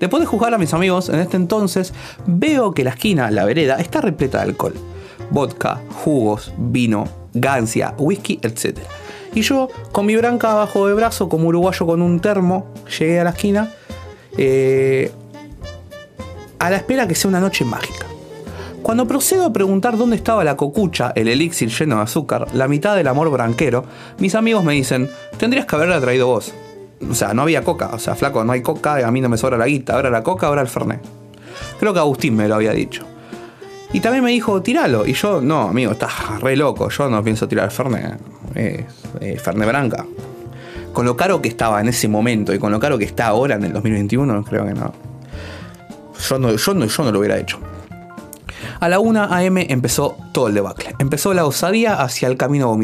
Después de juzgar a mis amigos en este entonces, veo que la esquina, la vereda, está repleta de alcohol. Vodka, jugos, vino, gancia, whisky, etc. Y yo, con mi branca abajo de brazo, como uruguayo con un termo, llegué a la esquina eh, a la espera que sea una noche mágica. Cuando procedo a preguntar dónde estaba la cocucha, el elixir lleno de azúcar, la mitad del amor branquero, mis amigos me dicen, tendrías que haberla traído vos. O sea, no había coca, o sea, flaco, no hay coca, a mí no me sobra la guita, ahora la coca, ahora el fernet. Creo que Agustín me lo había dicho. Y también me dijo, tiralo. Y yo, no, amigo, estás re loco, yo no pienso tirar fernet. Es eh, fernet branca. Con lo caro que estaba en ese momento y con lo caro que está ahora en el 2021, creo que no. Yo no, yo no, yo no lo hubiera hecho. A la 1 AM empezó todo el debacle. Empezó la osadía hacia el camino